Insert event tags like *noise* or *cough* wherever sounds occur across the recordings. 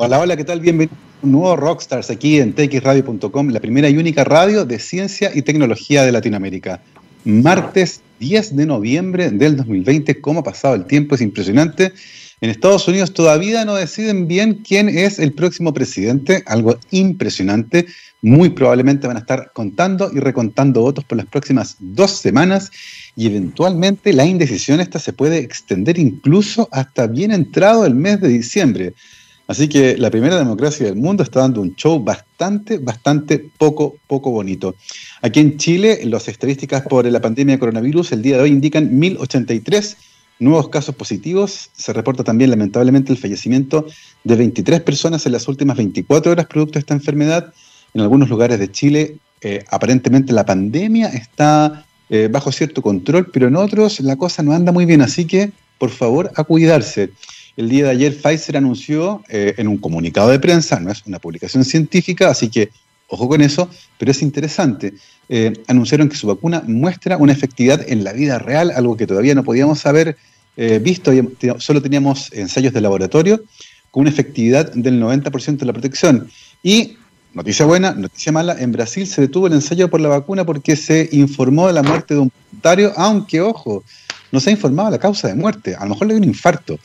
Hola, hola, ¿qué tal? Bienvenido a un nuevo Rockstars aquí en txradio.com, la primera y única radio de ciencia y tecnología de Latinoamérica. Martes 10 de noviembre del 2020, ¿cómo ha pasado el tiempo? Es impresionante. En Estados Unidos todavía no deciden bien quién es el próximo presidente, algo impresionante. Muy probablemente van a estar contando y recontando votos por las próximas dos semanas y eventualmente la indecisión esta se puede extender incluso hasta bien entrado el mes de diciembre. Así que la primera democracia del mundo está dando un show bastante, bastante poco, poco bonito. Aquí en Chile, las estadísticas por la pandemia de coronavirus el día de hoy indican 1083 nuevos casos positivos. Se reporta también, lamentablemente, el fallecimiento de 23 personas en las últimas 24 horas producto de esta enfermedad. En algunos lugares de Chile, eh, aparentemente la pandemia está eh, bajo cierto control, pero en otros la cosa no anda muy bien. Así que, por favor, a cuidarse. El día de ayer Pfizer anunció eh, en un comunicado de prensa, no es una publicación científica, así que ojo con eso, pero es interesante. Eh, anunciaron que su vacuna muestra una efectividad en la vida real, algo que todavía no podíamos haber eh, visto, solo teníamos ensayos de laboratorio, con una efectividad del 90% de la protección. Y, noticia buena, noticia mala, en Brasil se detuvo el ensayo por la vacuna porque se informó de la muerte de un voluntario, aunque, ojo, no se ha informado la causa de muerte, a lo mejor le dio un infarto.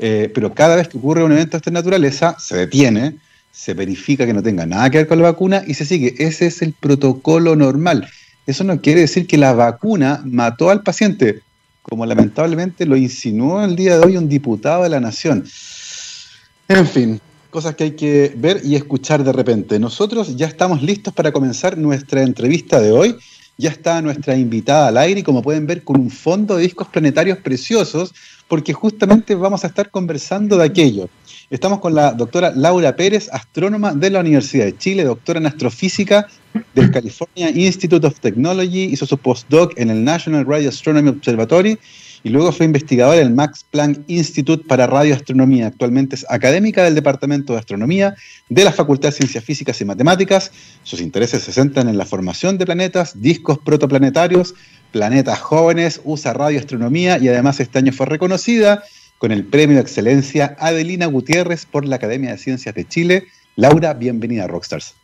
Eh, pero cada vez que ocurre un evento de esta naturaleza, se detiene, se verifica que no tenga nada que ver con la vacuna y se sigue. Ese es el protocolo normal. Eso no quiere decir que la vacuna mató al paciente, como lamentablemente lo insinuó el día de hoy un diputado de la Nación. En fin, cosas que hay que ver y escuchar de repente. Nosotros ya estamos listos para comenzar nuestra entrevista de hoy. Ya está nuestra invitada al aire y como pueden ver con un fondo de discos planetarios preciosos, porque justamente vamos a estar conversando de aquello. Estamos con la doctora Laura Pérez, astrónoma de la Universidad de Chile, doctora en astrofísica del California Institute of Technology, hizo su postdoc en el National Radio Astronomy Observatory y luego fue investigadora del Max Planck Institute para Radioastronomía. Actualmente es académica del Departamento de Astronomía de la Facultad de Ciencias Físicas y Matemáticas. Sus intereses se centran en la formación de planetas, discos protoplanetarios, Planetas Jóvenes, usa radioastronomía y además este año fue reconocida con el premio de excelencia Adelina Gutiérrez por la Academia de Ciencias de Chile. Laura, bienvenida a Rockstars.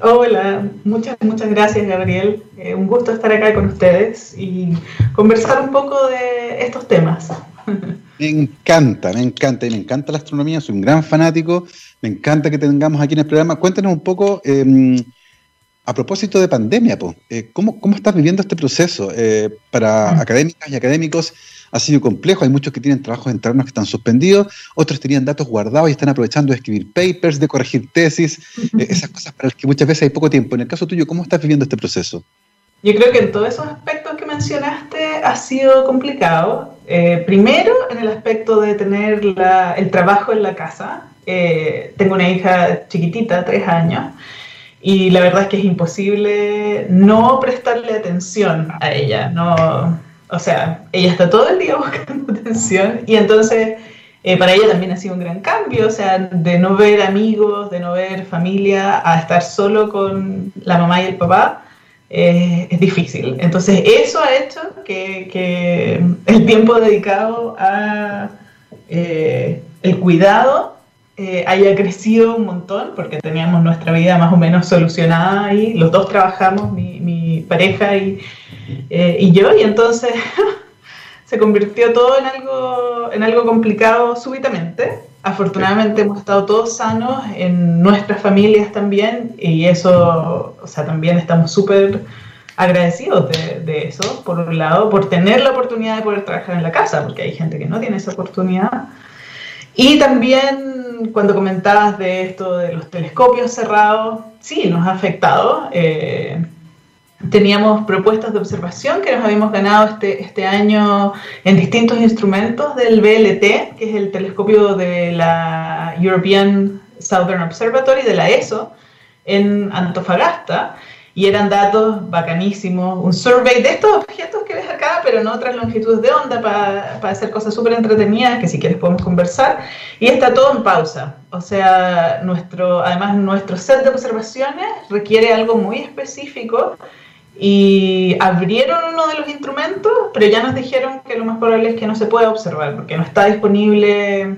Hola, muchas, muchas gracias Gabriel. Eh, un gusto estar acá con ustedes y conversar un poco de estos temas. Me encanta, me encanta y me encanta la astronomía, soy un gran fanático, me encanta que tengamos aquí en el programa. Cuéntanos un poco, em, a propósito de pandemia, eh, ¿cómo, ¿cómo, estás viviendo este proceso? Eh, para mm. académicas y académicos ha sido complejo, hay muchos que tienen trabajos internos que están suspendidos, otros tenían datos guardados y están aprovechando de escribir papers, de corregir tesis, eh, *laughs* esas cosas para las que muchas veces hay poco tiempo. En el caso tuyo, ¿cómo estás viviendo este proceso? Yo creo que en todos esos aspectos que mencionaste ha sido complicado. primero, en el aspecto de tener el trabajo en la casa. tengo una hija chiquitita, tres años, y la verdad es que es imposible no prestarle atención a ella, no, o sea, ella está todo el día *laughs* buscando atención y entonces eh, para ella también ha sido un gran cambio, o sea, de no ver amigos, de no ver familia, a estar solo con la mamá y el papá, es difícil. Entonces eso ha hecho que, que el tiempo dedicado a eh, el cuidado eh, haya crecido un montón, porque teníamos nuestra vida más o menos solucionada ahí, los dos trabajamos, mi, pareja y, eh, y, yo, y entonces *laughs* se convirtió todo en algo, en algo complicado súbitamente. Afortunadamente hemos estado todos sanos en nuestras familias también, y eso, o sea, también estamos súper agradecidos de, de, eso, por un lado, por tener la oportunidad de poder trabajar en la casa, porque hay gente que no tiene esa oportunidad. Y también cuando comentabas de esto de los telescopios cerrados, sí, nos ha afectado. Eh, teníamos propuestas de observación que nos habíamos ganado este, este año en distintos instrumentos del BLT, que es el telescopio de la European Southern Observatory, de la ESO, en Antofagasta y eran datos bacanísimos, un survey de estos objetos que ves acá, pero en otras longitudes de onda para, para hacer cosas súper entretenidas que si quieres podemos conversar. Y está todo en pausa. O sea, nuestro, además nuestro set de observaciones requiere algo muy específico y abrieron uno de los instrumentos, pero ya nos dijeron que lo más probable es que no se pueda observar porque no está disponible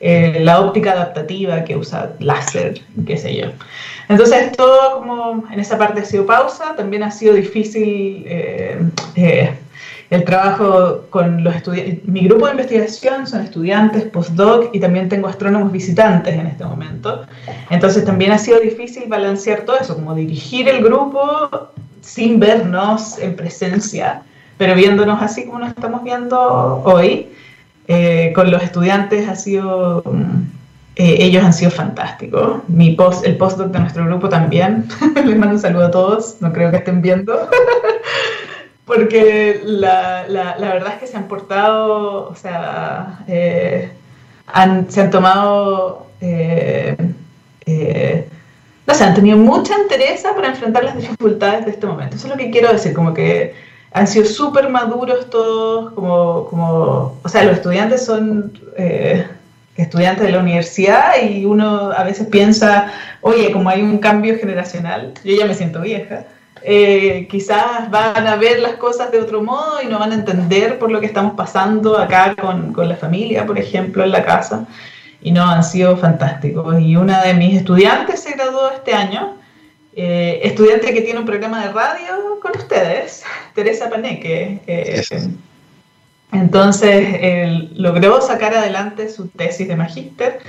eh, la óptica adaptativa que usa láser, qué sé yo. Entonces todo como en esa parte ha sido pausa, también ha sido difícil eh, eh, el trabajo con los estudiantes. Mi grupo de investigación son estudiantes, postdoc y también tengo astrónomos visitantes en este momento. Entonces también ha sido difícil balancear todo eso, como dirigir el grupo sin vernos en presencia, pero viéndonos así como nos estamos viendo hoy. Eh, con los estudiantes ha sido, mm, eh, ellos han sido fantásticos. Mi post, el postdoc de nuestro grupo también. *laughs* Les mando un saludo a todos, no creo que estén viendo. *laughs* Porque la, la, verdad es que se han portado, o sea, eh, han, se han tomado, no sé, han tenido mucha interés para enfrentar las dificultades de este momento. Eso es lo que quiero decir, como que han sido súper maduros todos, como, como, o sea, los estudiantes son eh, estudiantes de la universidad y uno a veces piensa, oye, como hay un cambio generacional, yo ya me siento vieja, eh, quizás van a ver las cosas de otro modo y no van a entender por lo que estamos pasando acá con, con la familia, por ejemplo, en la casa. Y no, han sido fantásticos. Y una de mis estudiantes se graduó este año eh, estudiante que tiene un programa de radio con ustedes, *laughs* Teresa Paneque. Eh, entonces logró sacar adelante su tesis de magíster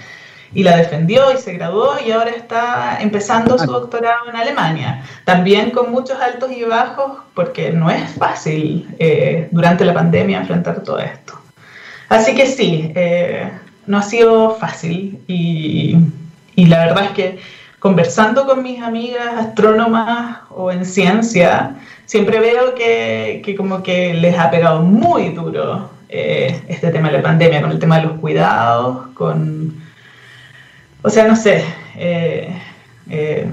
y la defendió y se graduó y ahora está empezando su doctorado en Alemania. También con muchos altos y bajos porque no es fácil eh, durante la pandemia enfrentar todo esto. Así que sí, no ha sido fácil y, y la verdad es que conversando con mis amigas astrónomas o en ciencia, siempre veo que, como que les ha pegado muy duro eh, este tema de la pandemia, con el tema de los cuidados, con... O sea, no sé, eh, eh,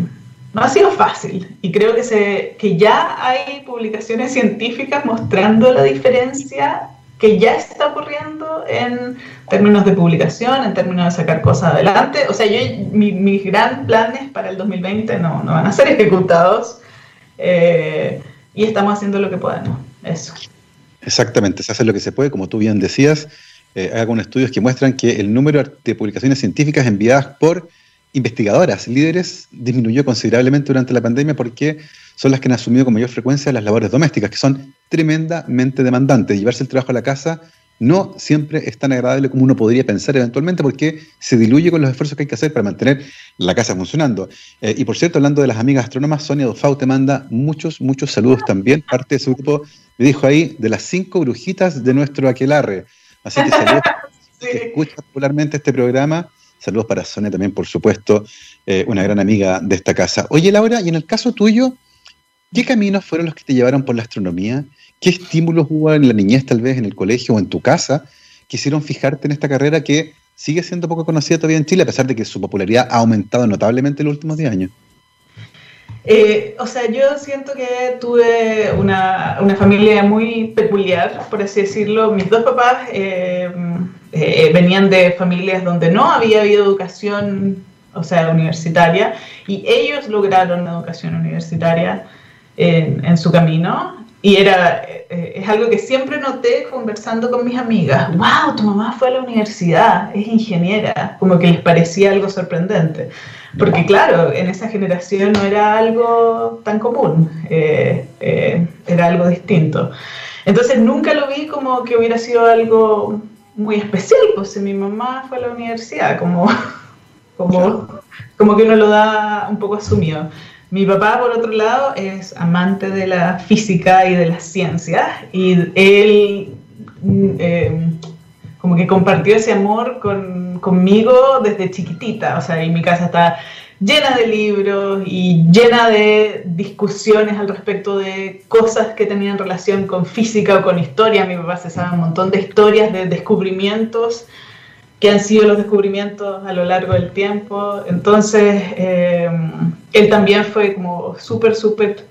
no ha sido fácil y creo que, se, que ya hay publicaciones científicas mostrando la diferencia que ya está ocurriendo en términos de publicación, en términos de sacar cosas adelante. O sea, yo, mis grandes planes para el 2020 no, no van a ser ejecutados y estamos haciendo lo que podemos. Eso. Exactamente, se hace lo que se puede, como tú bien decías. Eh, hay algunos estudios que muestran que el número de publicaciones científicas enviadas por investigadoras, líderes, disminuyó considerablemente durante la pandemia porque son las que han asumido con mayor frecuencia las labores domésticas, que son tremendamente demandantes. Llevarse el trabajo a la casa no siempre es tan agradable como uno podría pensar eventualmente porque se diluye con los esfuerzos que hay que hacer para mantener la casa funcionando. Eh, y por cierto, hablando de las amigas astrónomas, Sonia Dofau te manda muchos, muchos saludos también. Parte de su grupo me dijo ahí de las cinco brujitas de nuestro aquelarre. Así que saludos *laughs* sí. que escucha popularmente este programa. Saludos para Sonia también, por supuesto, eh, una gran amiga de esta casa. Oye, Laura, y en el caso tuyo, ¿Qué caminos fueron los que te llevaron por la astronomía? ¿Qué estímulos hubo en la niñez, tal vez en el colegio o en tu casa, que hicieron fijarte en esta carrera que sigue siendo poco conocida todavía en Chile, a pesar de que su popularidad ha aumentado notablemente en los últimos 10 años? Eh, o sea, yo siento que tuve una, una, familia muy peculiar, por así decirlo. Mis dos papás eh, eh, venían de familias donde no había habido educación, o sea, universitaria, y ellos lograron la educación universitaria en, su camino. Y era, eh, es algo que siempre noté conversando con mis amigas. ¡Wow! Tu mamá fue a la universidad, es ingeniera. Como que les parecía algo sorprendente. Porque claro, en esa generación no era algo tan común, eh, eh, era algo distinto. Entonces nunca lo vi como que hubiera sido algo muy especial, pues mi mamá fue a la universidad, como, *laughs* como, como que uno lo da un poco asumido. Mi papá, por otro lado, es amante de la física y de las ciencias y él mm, eh, como que compartió ese amor con, conmigo desde chiquitita. O sea, y mi casa está llena de libros y llena de discusiones al respecto de cosas que tenían relación con física o con historia. Mi papá se sabe un montón de historias, de descubrimientos que han sido los descubrimientos a lo largo del tiempo. Entonces, eh, él también fue como súper, súper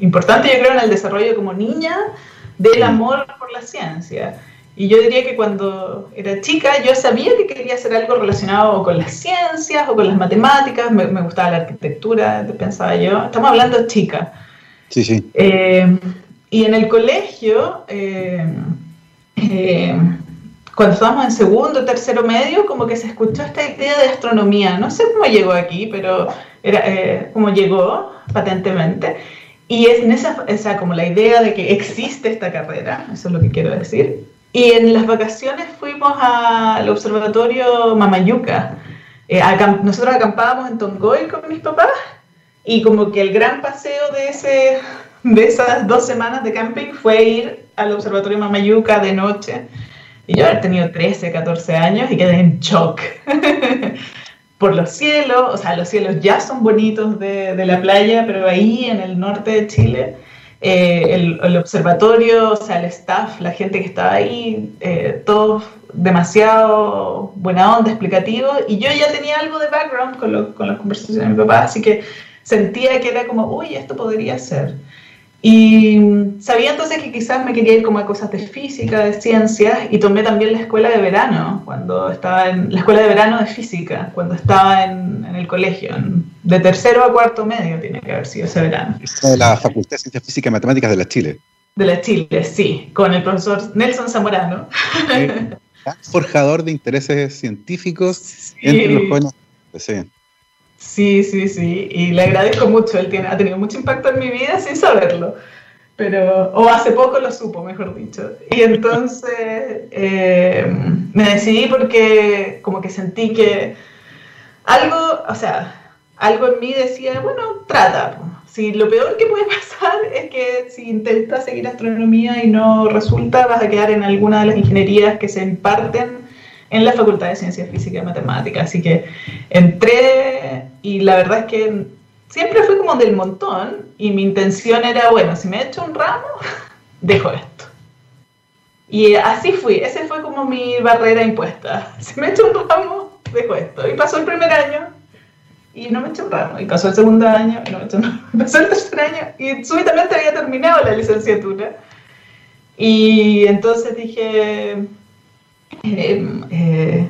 importante, yo creo, en el desarrollo como niña del amor por la ciencia. Y yo diría que cuando era chica yo sabía que quería hacer algo relacionado con las ciencias o con las matemáticas, me, gustaba la arquitectura, pensaba yo. Estamos hablando de chica. Sí, sí. Eh, y en el colegio... Eh, cuando estábamos en segundo, tercero medio, como que se escuchó esta idea de astronomía. No sé cómo llegó aquí, pero era eh, como llegó patentemente. Y es en esa, esa, como la idea de que existe esta carrera, eso es lo que quiero decir. Y en las vacaciones fuimos al observatorio Mamayuca. Eh, nosotros acampábamos en Tongoy con mis papás y como que el gran paseo de, ese, de esas dos semanas de camping fue ir al observatorio Mamayuca de noche. Y yo había tenido 13, 14 años y quedé en shock. *laughs* por los cielos, o sea, los cielos ya son bonitos de, de la playa, pero ahí en el norte de Chile, eh, el, el, observatorio, o sea, el staff, la gente que estaba ahí, eh, todos demasiado buena onda, explicativo, y yo ya tenía algo de background con, lo, con las conversaciones de mi papá, así que sentía que era como, uy, esto podría ser. Y sabía entonces que quizás me quería ir como a cosas de física, de ciencias, y tomé también la escuela de verano, cuando estaba en la escuela de verano de física, cuando estaba en, en el colegio, de tercero a cuarto medio tiene que haber sido ese verano. de la Facultad de Ciencias Físicas y Matemáticas de la Chile. De la Chile, sí, con el profesor Nelson Zamorano. forjador de intereses científicos entre los jóvenes. Sí. Sí, sí, sí, y le agradezco mucho, él tiene, ha tenido mucho impacto en mi vida sin saberlo, pero, o hace poco lo supo, mejor dicho. Y entonces *laughs* eh, me decidí porque como que sentí que algo, o sea, algo en mí decía, bueno, trata. Si lo peor que puede *laughs* pasar es que si intentas seguir astronomía y no resulta, vas a quedar en alguna de las ingenierías que se imparten en la Facultad de Ciencias Físicas y Matemáticas. Así que entré y la verdad es que siempre fui como del montón y mi intención era, bueno, si me echo un ramo, *laughs* dejo esto. Y así fui, ese fue como mi barrera impuesta. *laughs* Si me echo un ramo, dejo esto. Y pasó el primer año y no me eché un ramo. Y pasó el segundo año y no me eché un ramo. *laughs* Pasó el tercer año y súbitamente había terminado la licenciatura. Y entonces dije, eh, eh,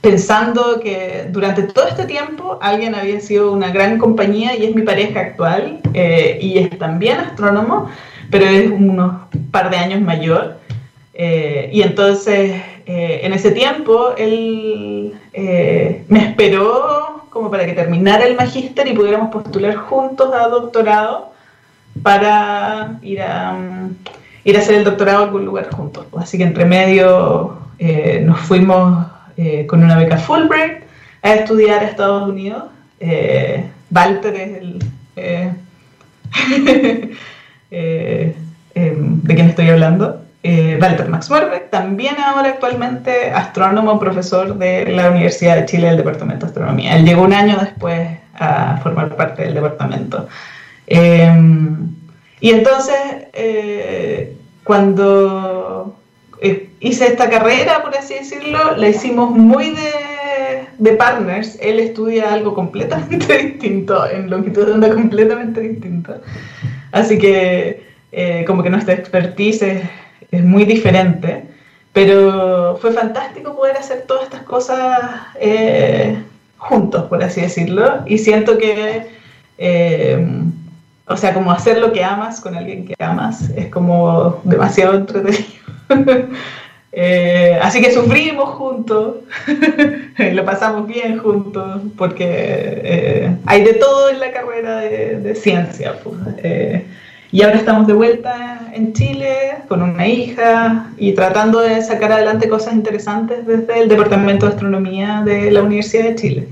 pensando que durante todo este tiempo alguien había sido una gran compañía y es mi pareja actual eh, y es también astrónomo, pero es unos par de años mayor. y entonces en ese tiempo él me esperó como para que terminara el magíster y pudiéramos postular juntos a doctorado para ir a, ir a hacer el doctorado en algún lugar juntos. Así que entre medio eh, nos fuimos eh, con una beca Fulbright a estudiar a Estados Unidos. Eh, Walter es el... *laughs* ¿De quién estoy hablando? Walter Max Werbeck, también ahora actualmente astrónomo, profesor de la Universidad de Chile del Departamento de Astronomía. Él llegó un año después a formar parte del departamento. y entonces, cuando hice esta carrera, por así decirlo, la hicimos muy de, de, partners. Él estudia algo completamente *laughs* distinto, en longitud de onda completamente distinta. Así que eh, como que nuestra expertise es, es, muy diferente. Pero fue fantástico poder hacer todas estas cosas eh, juntos, por así decirlo. Y siento que, eh, o sea, como hacer lo que amas con alguien que amas es como demasiado entretenido. *laughs* Eh, así que sufrimos juntos, *laughs* lo pasamos bien juntos, porque eh, hay de todo en la carrera de, ciencia. Pues. Eh, y ahora estamos de vuelta en Chile con una hija y tratando de sacar adelante cosas interesantes desde el Departamento de Astronomía de la Universidad de Chile.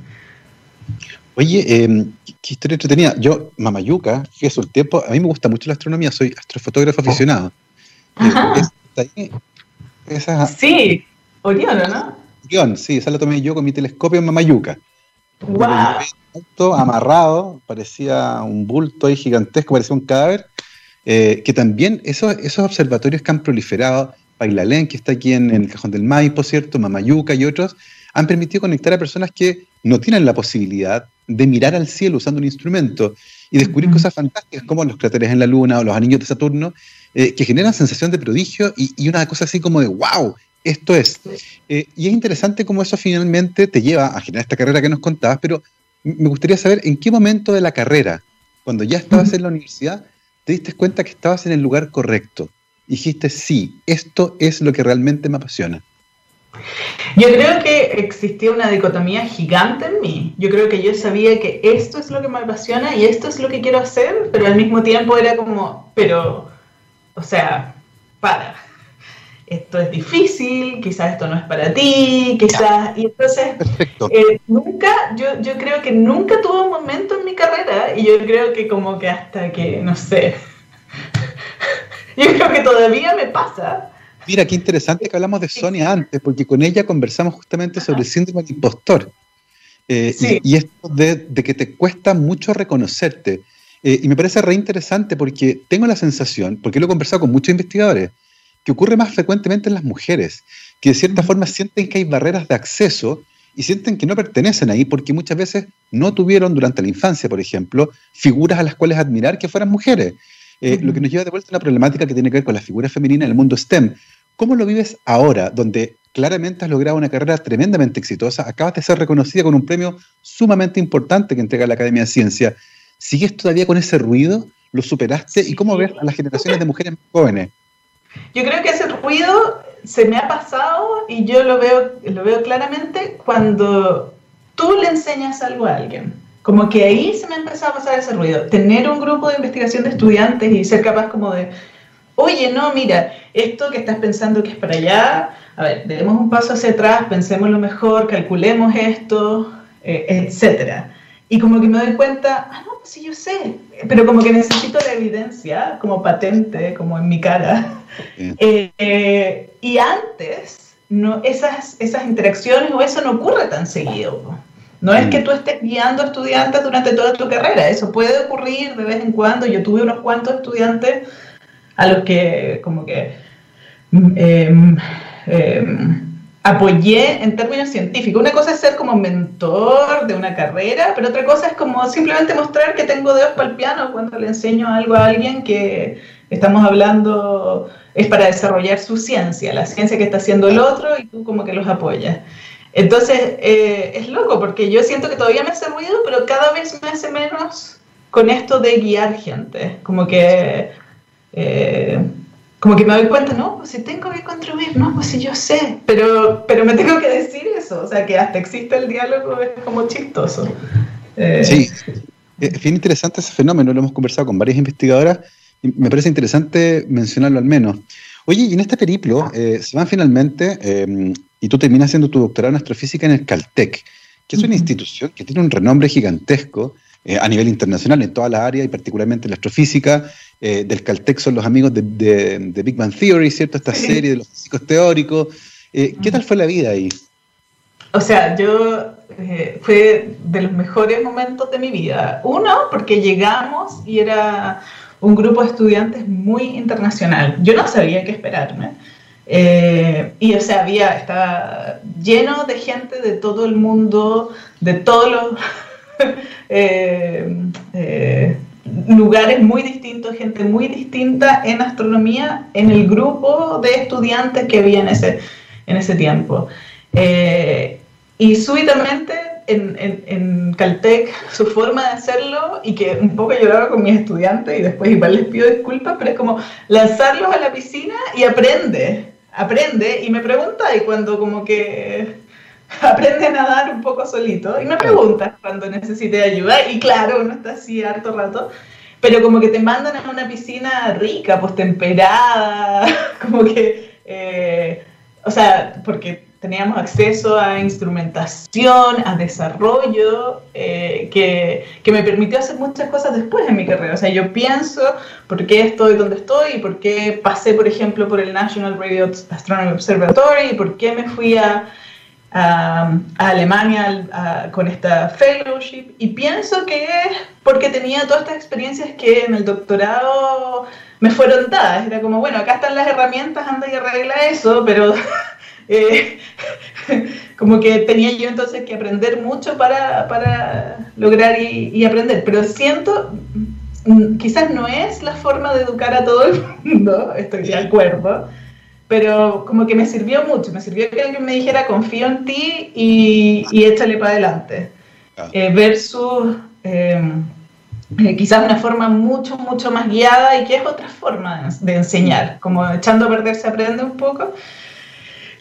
Oye, em, qué historia entretenida. Yo, Mamayuca, fíjese el tiempo, a mí me gusta mucho la astronomía, soy astrofotógrafo aficionado. Ajá. Esa, sí, Orión, ¿no? Orión, sí, esa la tomé yo con mi telescopio en Mamayuca. ¡Wow! amarrado, parecía un bulto ahí gigantesco, parecía un cadáver. Eh, que también esos, esos observatorios que han proliferado, Pailalén, que está aquí en, el Cajón del Maipo, ¿cierto? Mamayuca y otros, han permitido conectar a personas que no tienen la posibilidad de mirar al cielo usando un instrumento y descubrir cosas fantásticas como los cráteres en la Luna o los anillos de Saturno, eh, que generan sensación de prodigio y, una cosa así como de wow, esto es. Eh, y es interesante cómo eso finalmente te lleva a generar esta carrera que nos contabas, pero me gustaría saber en qué momento de la carrera, cuando ya estabas en la universidad, te diste cuenta que estabas en el lugar correcto. dijiste, sí, esto es lo que realmente me apasiona. Yo creo que existía una dicotomía gigante en mí. Yo creo que yo sabía que esto es lo que me apasiona y esto es lo que quiero hacer, pero al mismo tiempo era como, pero, o sea, para, esto es difícil, quizás esto no es para ti, quizás... Y entonces, eh, nunca, yo, yo creo que nunca tuve un momento en mi carrera y yo creo que como que hasta que, no sé, *laughs* yo creo que todavía me pasa Mira, qué interesante que hablamos de Sonia antes, porque con ella conversamos justamente sobre el síndrome del impostor. Eh, y, esto de, que te cuesta mucho reconocerte. Eh, y me parece re interesante porque tengo la sensación, porque lo he conversado con muchos investigadores, que ocurre más frecuentemente en las mujeres, que de cierta forma sienten que hay barreras de acceso y sienten que no pertenecen ahí porque muchas veces no tuvieron durante la infancia, por ejemplo, figuras a las cuales admirar que fueran mujeres. Eh, lo que nos lleva de vuelta a una problemática que tiene que ver con la figura femenina en el mundo STEM. ¿Cómo lo vives ahora, donde claramente has logrado una carrera tremendamente exitosa, acabas de ser reconocida con un premio sumamente importante que entrega la Academia de Ciencia? ¿Sigues todavía con ese ruido? ¿Lo superaste? ¿Y cómo ves a las generaciones de mujeres jóvenes? Yo creo que ese ruido se me ha pasado y yo lo veo, lo veo claramente cuando tú le enseñas algo a alguien. Como que ahí se me ha empezado a pasar ese ruido. Tener un grupo de investigación de estudiantes y ser capaz como de oye, no, mira, esto que estás pensando que es para allá, a ver, demos un paso hacia atrás, pensemos lo mejor, calculemos esto, eh, etcétera. Y como que me doy cuenta, ah, no, pues sí, yo sé, pero como que necesito la evidencia como patente, como en mi cara. *laughs* Eh, y antes, no, esas, esas interacciones o eso no ocurre tan seguido. No es que mm. tú estés guiando a estudiantes durante toda tu carrera, eso puede ocurrir de vez en cuando. Yo tuve unos cuantos estudiantes a los que como que em, em, apoyé en términos científicos. Una cosa es ser como mentor de una carrera, pero otra cosa es como simplemente mostrar que tengo dedos para el piano cuando le enseño algo a alguien que estamos hablando es para desarrollar su ciencia, la ciencia que está haciendo el otro y tú como que los apoyas. Entonces, eh, es loco porque yo siento que todavía me hace ruido, pero cada vez me hace menos con esto de guiar gente. Como que eh, como que me doy cuenta, no, pues si tengo que contribuir, no, pues si yo sé, pero, pero me tengo que decir eso, o sea, que hasta existe el diálogo es como chistoso. Eh, sí, es bien interesante ese fenómeno, lo hemos conversado con varias investigadoras y me parece interesante mencionarlo al menos. Oye, y en este periplo eh, se van finalmente, y tú terminas haciendo tu doctorado en astrofísica en el Caltech, que es una institución que tiene un renombre gigantesco a nivel internacional en toda la área y particularmente en la astrofísica, eh, del Caltech son los amigos de, Big Bang Theory, ¿cierto? Esta serie de los físicos teóricos. Eh, ¿Qué tal fue la vida ahí? O sea, yo eh, fue de los mejores momentos de mi vida. Uno, porque llegamos y era un grupo de estudiantes muy internacional. Yo no sabía qué esperarme. y o sea, había, estaba lleno de gente de todo el mundo, de todos los *laughs* lugares muy distintos, gente muy distinta en astronomía en el grupo de estudiantes que había en ese, en ese tiempo. Eh, y súbitamente en, en, Caltech su forma de hacerlo, y que un poco lloraba con mis estudiantes, y después igual les pido disculpas, pero es como lanzarlos a la piscina y aprende, aprende, y me pregunta, y cuando como que *laughs* aprende a nadar un poco solito. Y me preguntas cuando necesite ayuda. Y claro, uno está así harto rato, pero como que te mandan a una piscina rica, pues temperada, *laughs* como que, eh, o sea, porque teníamos acceso a instrumentación, a desarrollo, eh, que, que, me permitió hacer muchas cosas después en mi carrera. O sea, yo pienso por qué estoy donde estoy y por qué pasé, por ejemplo, por el National Radio Astronomy Observatory y por qué me fui a a, Alemania con esta fellowship y pienso que es porque tenía todas estas experiencias que en el doctorado me fueron dadas. Era como, bueno, acá están las herramientas, anda y arregla eso, pero *laughs* eh, *laughs* como que tenía yo entonces que aprender mucho para, para lograr y, y, aprender. Pero siento, mm, quizás no es la forma de educar a todo el *laughs* mundo, estoy de acuerdo pero como que me sirvió mucho, me sirvió que alguien me dijera confío en ti y, y échale para adelante. Eh, versus em, eh, quizás una forma mucho, mucho más guiada y que es otra forma de enseñar, como echando a perder se aprende un poco.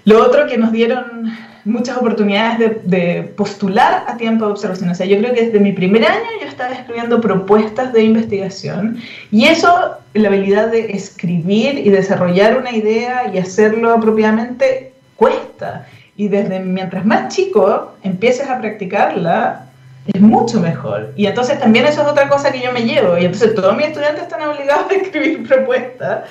Lo otro que nos dieron muchas oportunidades de, postular a tiempo de observación. O sea, yo creo que desde mi primer año yo estaba escribiendo propuestas de investigación y eso, la habilidad de escribir y desarrollar una idea y hacerlo apropiadamente, cuesta. Y desde mientras más chico empieces a practicarla, es mucho mejor. Y entonces también eso es otra cosa que yo me llevo. Y entonces todos mis estudiantes están obligados a escribir propuestas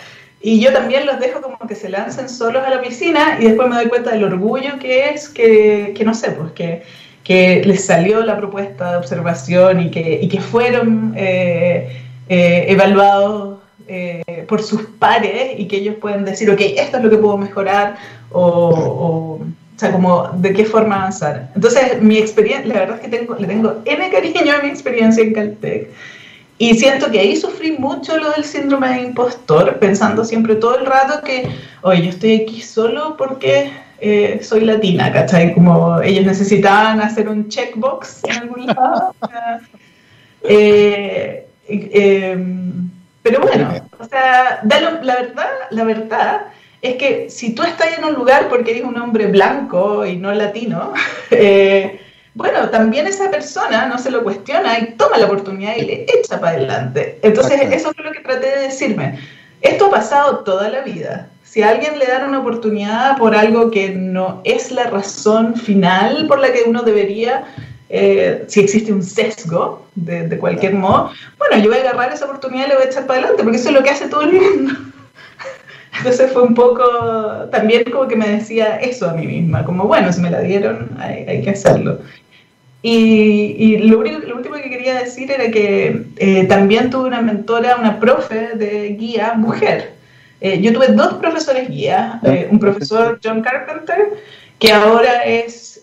y yo también los dejo como que se lancen solos a la piscina y después me doy cuenta del orgullo que es que, que no sé, pues que, que, les salió la propuesta de observación y que, y que fueron eh, eh, evaluados eh, por sus pares y que ellos pueden decir, ok, esto es lo que puedo mejorar o, o, sea, como de qué forma avanzar. Entonces, mi experiencia, la verdad es que tengo, le tengo N cariño a mi experiencia en Caltech. Y siento que ahí sufrí mucho lo del síndrome de impostor, pensando siempre todo el rato que, oye, yo estoy aquí solo porque eh, soy latina, ¿cachai? Como ellos necesitaban hacer un checkbox en algún lado. Eh, em, pero bueno, o sea, la verdad, la verdad es que si tú estás en un lugar porque eres un hombre blanco y no latino, *laughs* eh, bueno, también esa persona no se lo cuestiona y toma la oportunidad y le echa para adelante. Entonces, eso fue lo que traté de decirme. Esto ha pasado toda la vida. Si a alguien le dan una oportunidad por algo que no es la razón final por la que uno debería, eh, si existe un sesgo de, de, cualquier modo, bueno, yo voy a agarrar esa oportunidad y le voy a echar para adelante, porque eso es lo que hace todo el mundo. *laughs* Entonces fue un poco, también como que me decía eso a mí misma, como bueno, si me la dieron, hay, hay que hacerlo. Y, lo, último que quería decir era que eh, también tuve una mentora, una profe de guía mujer. Eh, yo tuve dos profesores guía, eh, un profesor John Carpenter, que ahora es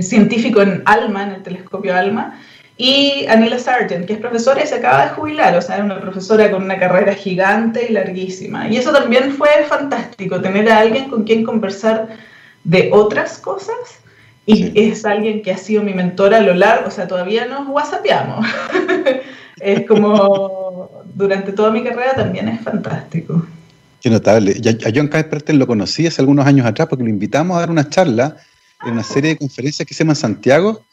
científico en ALMA, en el telescopio ALMA, y Anila Sargent, que es profesora y se acaba de jubilar, o sea, es una profesora con una carrera gigante y larguísima. Y eso también fue fantástico, tener a alguien con quien conversar de otras cosas y es alguien que ha sido mi mentora a lo largo, o sea, todavía nos whatsappeamos. *laughs* es como durante toda mi carrera también es fantástico. Qué notable. A John Carpenter lo conocí hace algunos años atrás porque lo invitamos a dar una charla en una serie de conferencias que se llama Santiago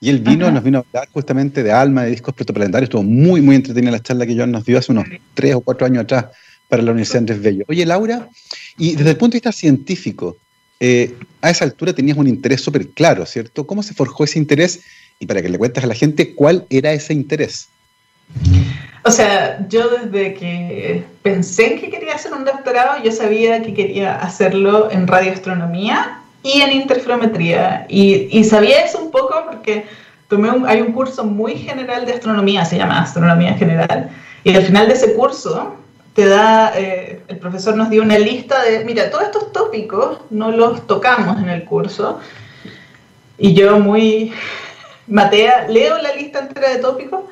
y él vino, nos vino a hablar justamente de alma, de discos protoplanetarios. Estuvo muy, muy entretenida la charla que John nos dio hace unos tres o cuatro años atrás para la Universidad Andrés Bello. Oye, Laura, y desde el punto de vista científico, eh, a esa altura tenías un interés súper claro, ¿cierto? ¿Cómo se forjó ese interés? Y para que le cuentes a la gente, ¿cuál era ese interés? O sea, yo desde que pensé que quería hacer un doctorado, yo sabía que quería hacerlo en radioastronomía y en interferometría. Y, sabía eso un poco porque tomé hay un curso muy general de astronomía, se llama Astronomía General. Y al final de ese curso te da, eh, el profesor nos dio una lista de, mira, todos estos tópicos no los tocamos en el curso. Y yo muy matea, leo la lista entera de tópicos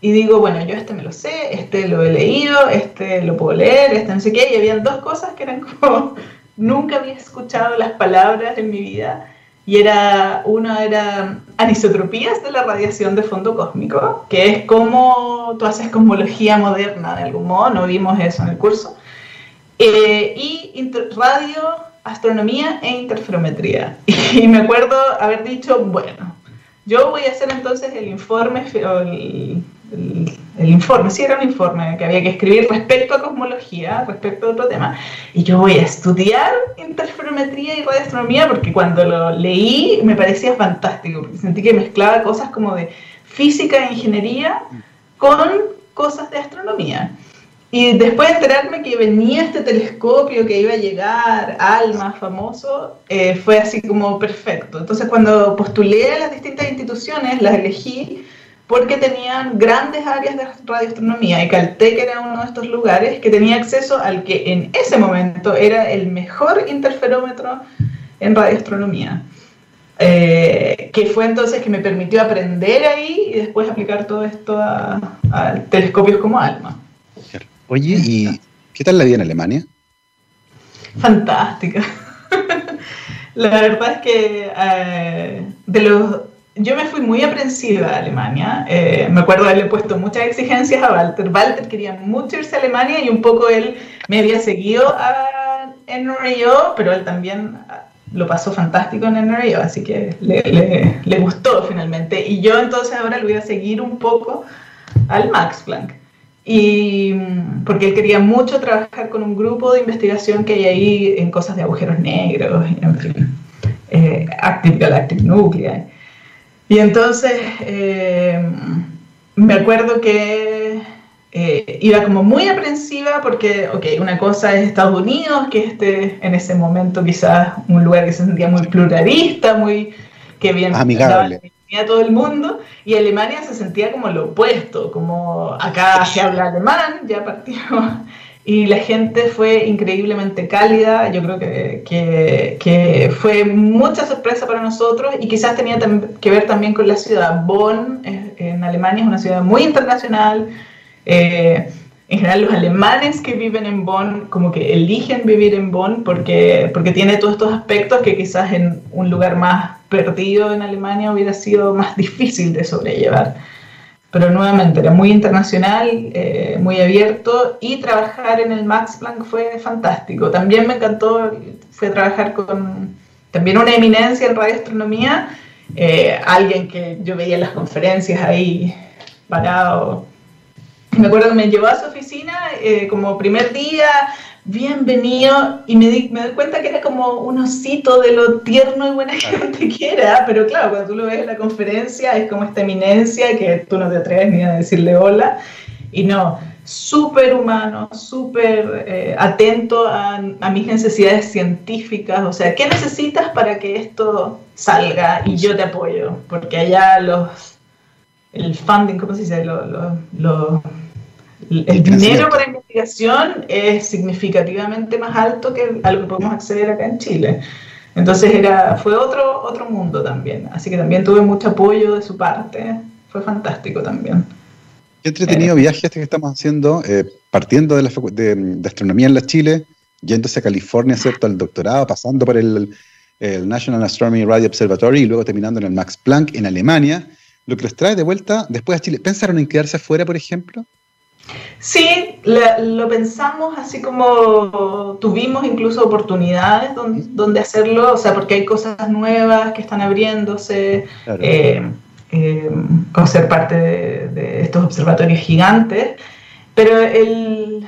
y digo, bueno, yo este me lo sé, este lo he leído, este lo puedo leer, este no sé qué. Y había dos cosas que eran como, *laughs* nunca había escuchado las palabras en mi vida y era, uno era anisotropías de la radiación de fondo cósmico, que es como tú haces cosmología moderna de algún modo, no vimos eso en el curso, eh, y radio, astronomía e interferometría. *laughs* Y me acuerdo haber dicho, bueno, yo voy a hacer entonces el informe, el, el, informe, sí era un informe que había que escribir respecto a cosmología, respecto a otro tema, y yo voy a estudiar interferometría y radioastronomía porque cuando lo leí me parecía fantástico, porque sentí que mezclaba cosas como de física e ingeniería con cosas de astronomía. Y después de enterarme que venía este telescopio que iba a llegar, ALMA, famoso, eh, fue así como perfecto. Entonces cuando postulé a las distintas instituciones, las elegí porque tenían grandes áreas de radioastronomía y Caltech era uno de estos lugares que tenía acceso al que en ese momento era el mejor interferómetro en radioastronomía. Eh, que fue entonces que me permitió aprender ahí y después aplicar todo esto a, telescopios como ALMA. Oye, ¿y qué tal la vida en Alemania? Fantástica. *laughs* la verdad es que eh, de los yo me fui muy aprensiva a Alemania. Eh, me acuerdo haberle puesto muchas exigencias a Walter. Walter quería mucho irse a Alemania y un poco él me había seguido NRIO, pero él también lo pasó fantástico en NRIO, así que le, le, gustó finalmente. Y yo entonces ahora lo voy a seguir un poco al Max Planck. Y porque él quería mucho trabajar con un grupo de investigación que hay ahí en cosas de agujeros negros, en fin, eh, Active Galactic Nuclei. Y entonces eh, me acuerdo que eh, iba como muy aprensiva porque, ok, una cosa es Estados Unidos, que este en ese momento quizás un lugar que se sentía muy pluralista, muy que bien amigable. a todo el mundo, y Alemania se sentía como lo opuesto, como acá se habla alemán, ya partimos, y la gente fue increíblemente cálida, yo creo que, que, que, fue mucha sorpresa para nosotros y quizás tenía que ver también con la ciudad. Bonn en Alemania es una ciudad muy internacional. Eh, en general los alemanes que viven en Bonn como que eligen vivir en Bonn porque, porque tiene todos estos aspectos que quizás en un lugar más perdido en Alemania hubiera sido más difícil de sobrellevar pero nuevamente era muy internacional, eh, muy abierto y trabajar en el Max Planck fue fantástico. También me encantó, fue trabajar con también una eminencia en radioastronomía, eh, alguien que yo veía en las conferencias ahí parado. Me acuerdo que me llevó a su oficina eh, como primer día, bienvenido, y me, di, me doy cuenta que era como un osito de lo tierno y buena gente que era, pero claro, cuando tú lo ves en la conferencia es como esta eminencia que tú no te atreves ni a decirle hola, y no, súper humano, súper eh, atento a, a, mis necesidades científicas, o sea, ¿qué necesitas para que esto salga? Y yo te apoyo, porque allá los, el funding, ¿cómo se dice? Lo, lo, el dinero para investigación es significativamente más alto que a lo que podemos acceder acá en Chile. Entonces era, fue otro, otro mundo también. Así que también tuve mucho apoyo de su parte. Fue fantástico también. Qué entretenido viaje este que estamos haciendo, eh, partiendo de, la de, astronomía en la Chile, yéndose a California, ¿cierto? Al doctorado, pasando por el, el National Astronomy Radio Observatory y luego terminando en el Max Planck en Alemania. Lo que los trae de vuelta después a Chile. ¿Pensaron en quedarse afuera, por ejemplo? Sí, lo pensamos así como tuvimos incluso oportunidades donde, hacerlo, o sea, porque hay cosas nuevas que están abriéndose, eh, eh, con ser parte de, estos observatorios gigantes, pero el,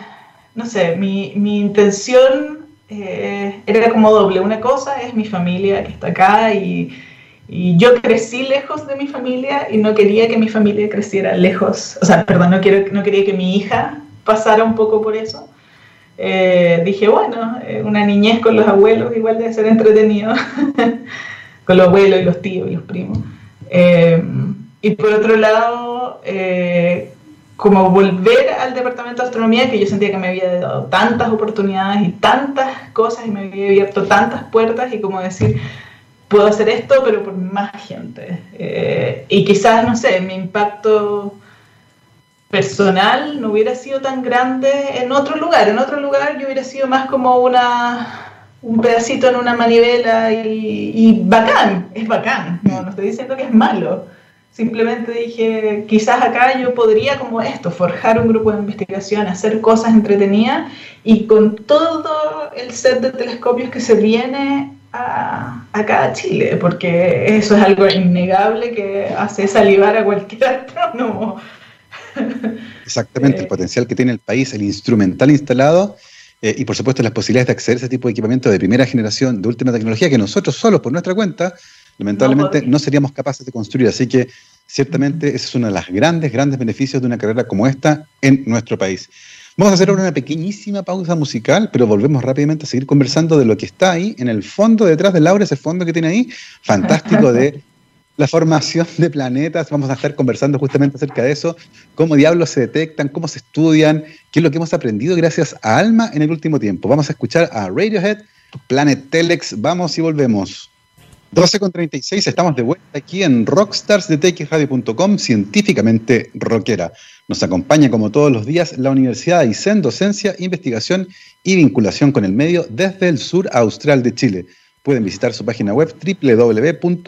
no sé, mi, intención eh, era como doble. Una cosa es mi familia que está acá y y yo crecí lejos de mi familia y no quería que mi familia creciera lejos, o sea, perdón, no, quiero, no quería que mi hija pasara un poco por eso. Eh, dije, bueno, eh, una niñez con los abuelos igual debe ser entretenido, *laughs* con los abuelos y los tíos y los primos. Eh, y por otro lado, como volver al departamento de astronomía, que yo sentía que me había dado tantas oportunidades y tantas cosas y me había abierto tantas puertas y como decir, puedo hacer esto, pero por más gente. Eh, y quizás, no sé, mi impacto personal no hubiera sido tan grande en otro lugar. En otro lugar yo hubiera sido más como una un pedacito en una manivela y, bacán, es bacán, no, no estoy diciendo que es malo. Simplemente dije, quizás acá yo podría como esto, forjar un grupo de investigación, hacer cosas entretenidas y con todo el set de telescopios que se viene a, a Chile, porque eso es algo innegable que hace salivar a cualquier astrónomo. *laughs* Exactamente, el eh, potencial que tiene el país, el instrumental instalado eh, y por supuesto las posibilidades de acceder a ese tipo de equipamiento de primera generación, de última tecnología, que nosotros solos por nuestra cuenta, lamentablemente no, seríamos capaces de construir. Así que ciertamente ese es uno de los grandes, grandes beneficios de una carrera como esta en nuestro país. Vamos a hacer ahora una pequeñísima pausa musical, pero volvemos rápidamente a seguir conversando de lo que está ahí en el fondo, detrás de Laura, ese fondo que tiene ahí, fantástico de *laughs* la formación de planetas. Vamos a estar conversando justamente acerca de eso, cómo diablos se detectan, cómo se estudian, qué es lo que hemos aprendido gracias a Alma en el último tiempo. Vamos a escuchar a Radiohead, Planet Telex, vamos y volvemos. 12 con 36, estamos de vuelta aquí en Rockstars científicamente rockera. Nos acompaña como todos los días la Universidad de Aysén, docencia, investigación y vinculación con el medio desde el sur austral de Chile. Pueden visitar su página web www.uaisen.cl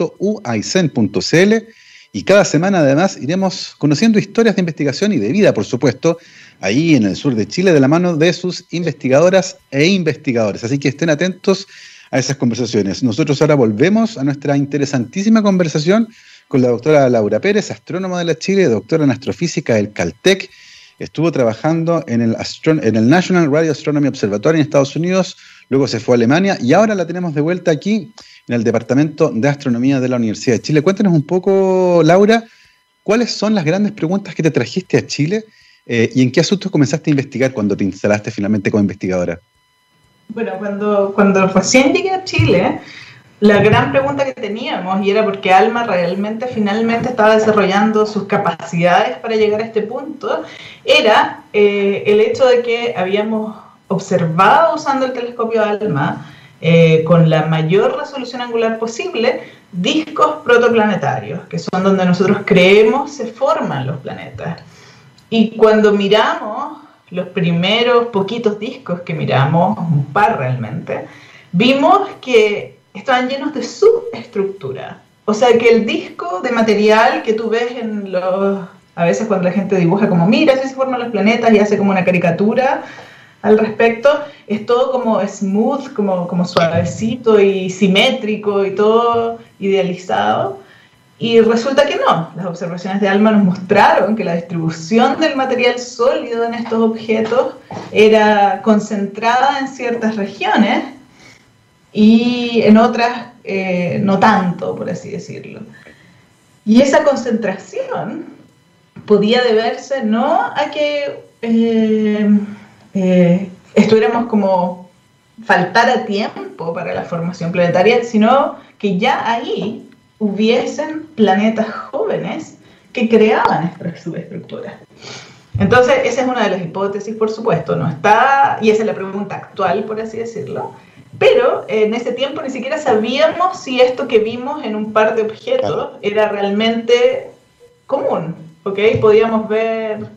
Y cada semana además iremos conociendo historias de investigación y de vida, por supuesto, ahí en el sur de Chile, de la mano de sus investigadoras e investigadores. Así que estén atentos a esas conversaciones. Nosotros ahora volvemos a nuestra interesantísima conversación con la doctora Laura Pérez, astrónoma de la Chile, doctora en astrofísica del Caltech. Estuvo trabajando en el, National Radio Astronomy Observatory en Estados Unidos, luego se fue a Alemania y ahora la tenemos de vuelta aquí en el Departamento de Astronomía de la Universidad de Chile. Cuéntanos un poco, Laura, cuáles son las grandes preguntas que te trajiste a Chile eh, y en qué asuntos comenzaste a investigar cuando te instalaste finalmente como investigadora. Bueno, cuando, cuando recién llegué a Chile, la gran pregunta que teníamos, y era porque Alma realmente finalmente estaba desarrollando sus capacidades para llegar a este punto, era eh, el hecho de que habíamos observado usando el telescopio Alma eh, con la mayor resolución angular posible discos protoplanetarios, que son donde nosotros creemos se forman los planetas. Y cuando miramos los primeros poquitos discos que miramos, un par realmente, vimos que estaban llenos de subestructura. O sea que el disco de material que tú ves en los... A veces cuando la gente dibuja como, mira, así se forman los planetas y hace como una caricatura al respecto, es todo como smooth, como, como suavecito y simétrico y todo idealizado. Y resulta que no, las observaciones de ALMA nos mostraron que la distribución del material sólido en estos objetos era concentrada en ciertas regiones y en otras eh, no tanto, por así decirlo. Y esa concentración podía deberse no a que eh, eh, estuviéramos como faltara tiempo para la formación planetaria, sino que ya ahí hubiesen planetas jóvenes que creaban estas subestructuras. Entonces, esa es una de las hipótesis, por supuesto, no está, y esa es la pregunta actual, por así decirlo, pero en ese tiempo ni siquiera sabíamos si esto que vimos en un par de objetos era realmente común, ¿ok? Podíamos ver,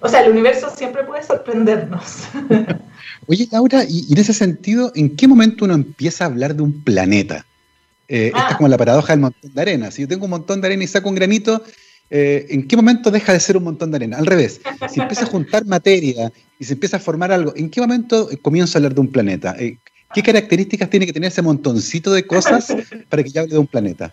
o sea, el universo siempre puede sorprendernos. *laughs* Oye, Laura, y en ese sentido, ¿en qué momento uno empieza a hablar de un planeta? Eh, esta es ah. como la paradoja del montón de arena. Si yo tengo un montón de arena y saco un granito, eh, ¿en qué momento deja de ser un montón de arena? Al revés, si empieza a juntar materia y se empieza a formar algo, ¿en qué momento comienzo a hablar de un planeta? Eh, ¿Qué características tiene que tener ese montoncito de cosas para que yo hable de un planeta?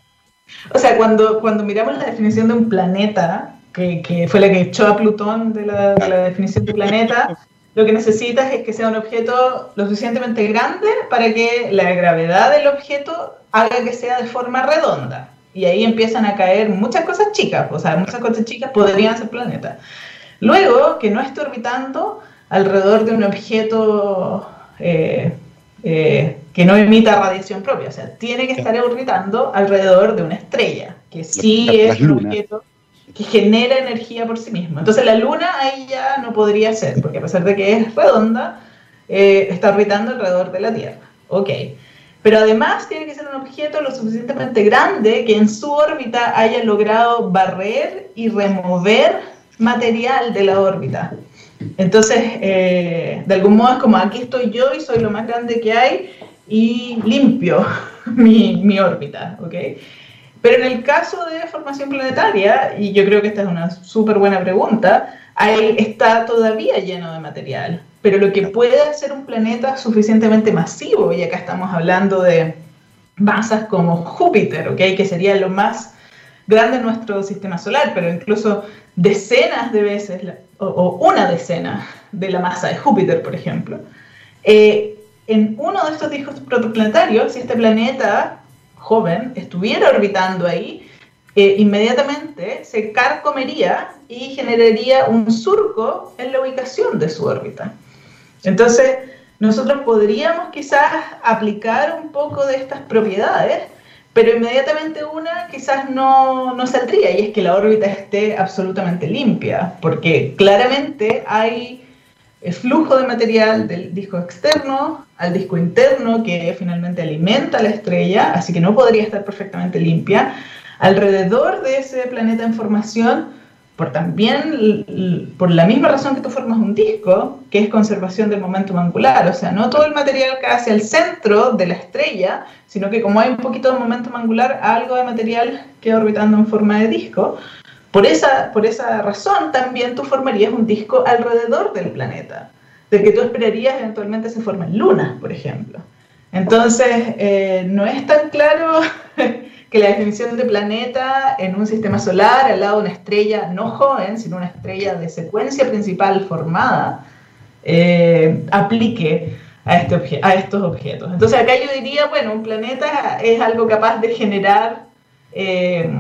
O sea, cuando, cuando miramos la definición de un planeta, que, fue la que echó a Plutón de la, de la definición de planeta, lo que necesitas es que sea un objeto lo suficientemente grande para que la gravedad del objeto haga que sea de forma redonda. Y ahí empiezan a caer muchas cosas chicas, o sea, muchas cosas chicas podrían ser planetas. Luego, que no esté orbitando alrededor de un objeto eh, eh, que no emita radiación propia, o sea, tiene que estar orbitando alrededor de una estrella, que sí es un objeto que genera energía por sí mismo. Entonces la luna ahí ya no podría ser, porque a pesar de que es redonda, eh, está orbitando alrededor de la Tierra. Ok. Pero además tiene que ser un objeto lo suficientemente grande que en su órbita haya logrado barrer y remover material de la órbita. Entonces, eh, de algún modo es como aquí estoy yo y soy lo más grande que hay y limpio *laughs* mi, mi órbita, ¿ok? Pero en el caso de formación planetaria, y yo creo que esta es una súper buena pregunta, ahí está todavía lleno de material. Pero lo que puede hacer un planeta suficientemente masivo, y acá estamos hablando de masas como Júpiter, ¿okay? que sería lo más grande en nuestro sistema solar, pero incluso decenas de veces, o, una decena de la masa de Júpiter, por ejemplo. Eh, en uno de estos discos protoplanetarios, si este planeta joven estuviera orbitando ahí, eh, inmediatamente se carcomería y generaría un surco en la ubicación de su órbita. Entonces, nosotros podríamos quizás aplicar un poco de estas propiedades, pero inmediatamente una quizás no, no saldría, y es que la órbita esté absolutamente limpia, porque claramente hay flujo de material del disco externo al disco interno que finalmente alimenta la estrella, así que no podría estar perfectamente limpia. Alrededor de ese planeta en formación por también por la misma razón que tú formas un disco, que es conservación del momento angular, o sea, no todo el material cae hacia el centro de la estrella, sino que como hay un poquito de momento angular, algo de material queda orbitando en forma de disco. Por esa, por esa razón también tú formarías un disco alrededor del planeta, de que tú esperarías eventualmente se formen lunas, por ejemplo. Entonces, eh, no es tan claro *laughs* que la definición de planeta en un sistema solar al lado de una estrella no joven, sino una estrella de secuencia principal formada, eh, aplique a, este a estos objetos. Entonces acá yo diría, bueno, un planeta es algo capaz de generar, eh,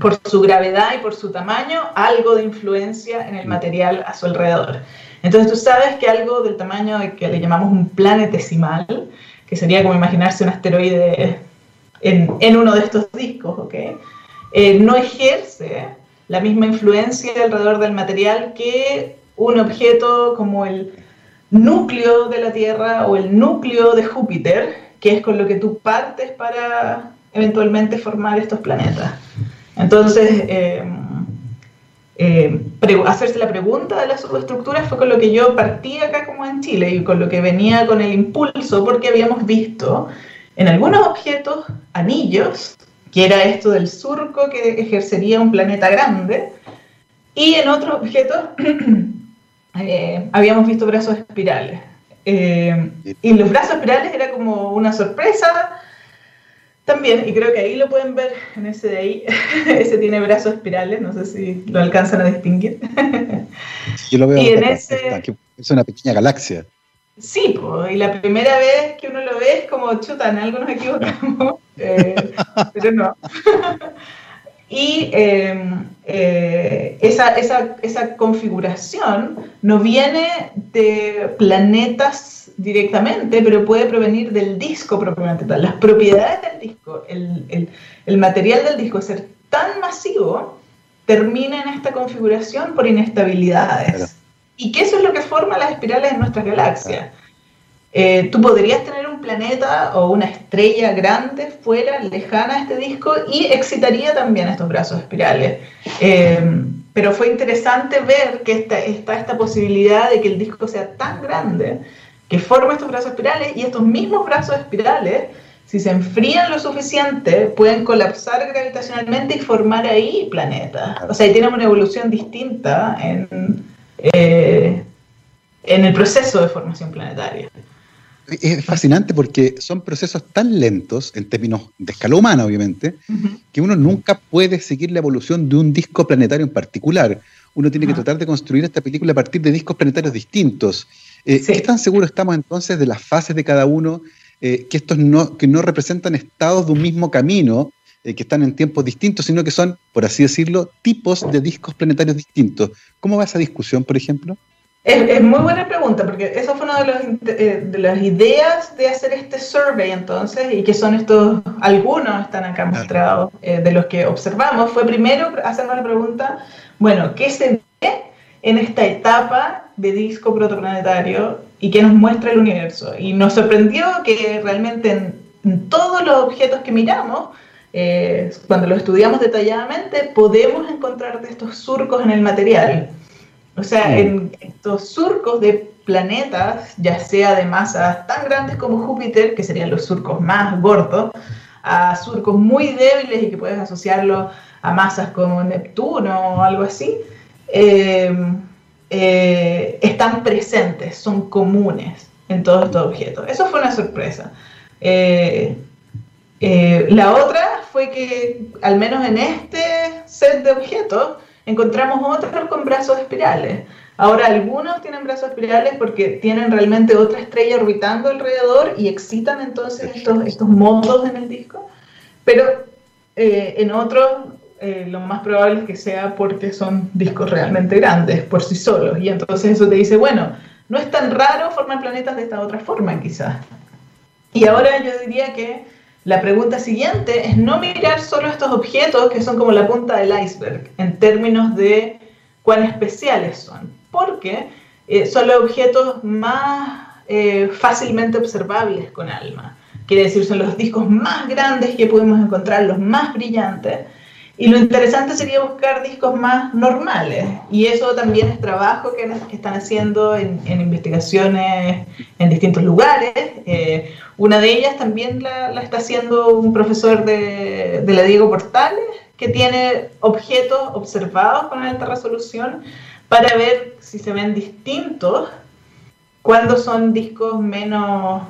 por su gravedad y por su tamaño, algo de influencia en el material a su alrededor. Entonces tú sabes que algo del tamaño que le llamamos un planetesimal, que sería como imaginarse un asteroide en, uno de estos discos, ¿ok? Eh, no ejerce la misma influencia alrededor del material que un objeto como el núcleo de la Tierra o el núcleo de Júpiter, que es con lo que tú partes para eventualmente formar estos planetas. Entonces, eh, eh, hacerse la pregunta de las subestructuras fue con lo que yo partí acá como en Chile y con lo que venía con el impulso, porque habíamos visto en algunos objetos anillos, que era esto del surco que ejercería un planeta grande, y en otros objetos *clears throat* eh, habíamos visto brazos espirales. Eh, y los brazos espirales era como una sorpresa también, y creo que ahí lo pueden ver en ese de ahí. *laughs* ese tiene brazos espirales, no sé si lo alcanzan a distinguir. Yo lo veo. *laughs* Y en ese... Es una pequeña galaxia. Sí, y la primera vez que uno lo ve es como, chuta, en algo nos equivocamos, *laughs* eh, pero no. *laughs* y em, eh, esa, esa, esa, configuración no viene de planetas directamente, pero puede provenir del disco propiamente tal. Las propiedades del disco, el, el material del disco, ser tan masivo, termina en esta configuración por inestabilidades y que eso es lo que forma las espirales en nuestras galaxias. Eh, tú podrías tener un planeta o una estrella grande fuera, lejana a este disco, y excitaría también estos brazos espirales. Eh, pero fue interesante ver que está, está esta posibilidad de que el disco sea tan grande que forme estos brazos espirales y estos mismos brazos espirales, si se enfrían lo suficiente, pueden colapsar gravitacionalmente y formar ahí planetas. O sea, tienen una evolución distinta en, eh, en el proceso de formación planetaria. Es fascinante porque son procesos tan lentos, en términos de escala humana, obviamente, que uno nunca puede seguir la evolución de un disco planetario en particular. Uno tiene que tratar de construir esta película a partir de discos planetarios distintos. Eh, ¿Qué tan seguros estamos entonces de las fases de cada uno? Eh, que estos no, que no representan estados de un mismo camino, eh, que están en tiempos distintos, sino que son, por así decirlo, tipos de discos planetarios distintos. ¿Cómo va esa discusión, por ejemplo? Es, muy buena pregunta, porque eso fue una de, eh, las ideas de hacer este survey entonces, y que son estos, algunos están acá mostrados, eh, de los que observamos, fue primero hacernos la pregunta, bueno, ¿qué se ve en esta etapa de disco protoplanetario y qué nos muestra el universo? Y nos sorprendió que realmente en todos los objetos que miramos, eh, cuando lo estudiamos detalladamente, podemos encontrar estos surcos en el material. O sea, en estos surcos de planetas, ya sea de masas tan grandes como Júpiter, que serían los surcos más gordos, a surcos muy débiles y que puedes asociarlo a masas como Neptuno o algo así, eh, eh, están presentes, son comunes en todos estos objetos. Eso fue una sorpresa. Eh, la otra fue que, al menos en este set de objetos, encontramos otros con brazos espirales. Ahora, algunos tienen brazos espirales porque tienen realmente otra estrella orbitando alrededor y excitan entonces estos, estos modos en el disco, pero eh, en otros eh, lo más probable es que sea porque son discos realmente grandes por sí solos. Y entonces eso te dice, bueno, no es tan raro formar planetas de esta otra forma quizás. Y ahora yo diría que la pregunta siguiente es no mirar solo estos objetos que son como la punta del iceberg en términos de cuán especiales son, porque eh, son los objetos más eh, fácilmente observables con alma. Quiere decir, son los discos más grandes que podemos encontrar, los más brillantes, Y lo interesante sería buscar discos más normales. Y eso también es trabajo que, están haciendo en, investigaciones en distintos lugares. Eh, una de ellas también la, está haciendo un profesor de, la Diego Portales, que tiene objetos observados con alta resolución para ver si se ven distintos cuando son discos menos...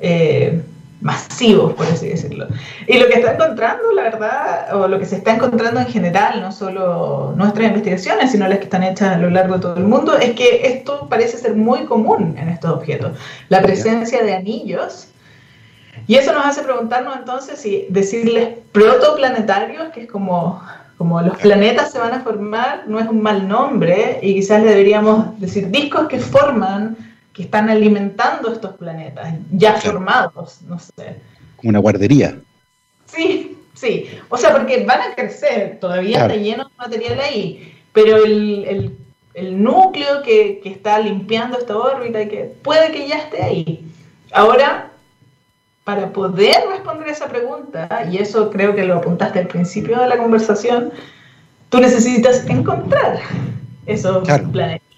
Eh, masivos, por así decirlo. Y lo que está encontrando, la verdad, o lo que se está encontrando en general, no solo nuestras investigaciones, sino las que están hechas a lo largo de todo el mundo, es que esto parece ser muy común en estos objetos. La presencia de anillos. Y eso nos hace preguntarnos entonces si decirles protoplanetarios, que es como, como los planetas se van a formar, no es un mal nombre, y quizás le deberíamos decir discos que forman que están alimentando estos planetas ya formados, no sé. Como una guardería. Sí, sí. O sea, porque van a crecer, todavía está lleno de material ahí, pero el, núcleo que, está limpiando esta órbita, que puede que ya esté ahí. Ahora, para poder responder esa pregunta, y eso creo que lo apuntaste al principio de la conversación, tú necesitas encontrar esos planetas.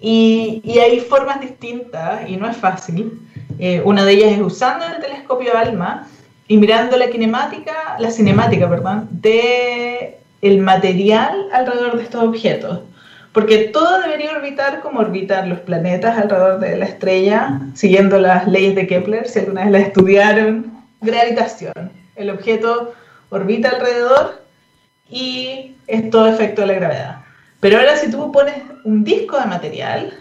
Y, hay formas distintas y no es fácil. Eh, una de ellas es usando el telescopio ALMA y mirando la kinemática, la cinemática, perdón, de el material alrededor de estos objetos. Porque todo debería orbitar como orbitan los planetas alrededor de la estrella, siguiendo las leyes de Kepler, si alguna vez las estudiaron. Gravitación. El objeto orbita alrededor y es todo efecto de la gravedad. Pero ahora si tú pones un disco de material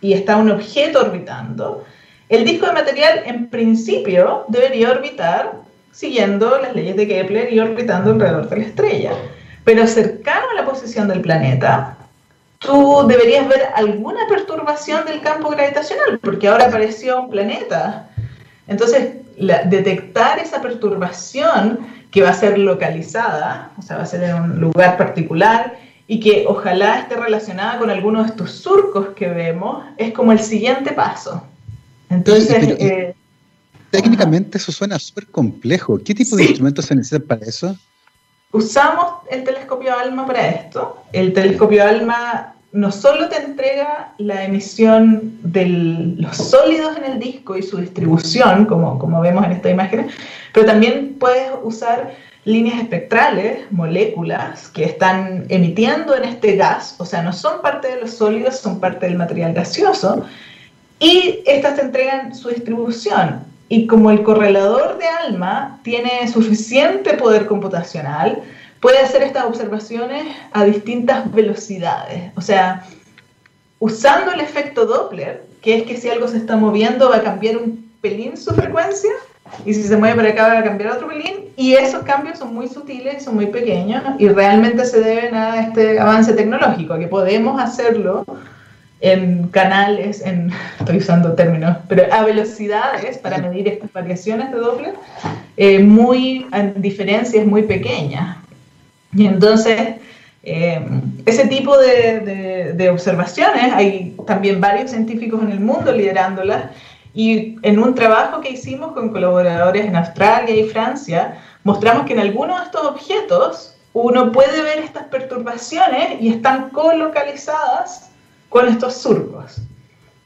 y está un objeto orbitando, el disco de material en principio debería orbitar siguiendo las leyes de Kepler y orbitando alrededor de la estrella. Pero cercano a la posición del planeta, tú deberías ver alguna perturbación del campo gravitacional, porque ahora apareció un planeta. Entonces, detectar esa perturbación que va a ser localizada, o sea, va a ser en un lugar particular, y que ojalá esté relacionada con alguno de estos surcos que vemos, es como el siguiente paso. Entonces... Eh, técnicamente eso suena súper complejo. ¿Qué tipo de instrumentos se necesitan para eso? Usamos el telescopio ALMA para esto. El telescopio ALMA no solo te entrega la emisión de los sólidos en el disco y su distribución, como, como vemos en esta imagen, pero también puedes usar líneas espectrales, moléculas que están emitiendo en este gas, o sea, no son parte de los sólidos, son parte del material gaseoso, y estas entregan su distribución. Y como el correlador de ALMA tiene suficiente poder computacional, puede hacer estas observaciones a distintas velocidades. O sea, usando el efecto Doppler, que es que si algo se está moviendo va a cambiar un pelín su frecuencia, y si se mueve para acá va a cambiar otro pelín, y esos cambios son muy sutiles, son muy pequeños, y realmente se deben a este avance tecnológico, que podemos hacerlo en canales, en, *laughs* estoy usando términos, pero a velocidades para medir estas variaciones de Doppler, eh, muy, en diferencias muy pequeñas. Y entonces, eh, ese tipo de, de, de observaciones, hay también varios científicos en el mundo liderándolas, y en un trabajo que hicimos con colaboradores en Australia y Francia, mostramos que en algunos de estos objetos uno puede ver estas perturbaciones y están colocalizadas con estos surcos.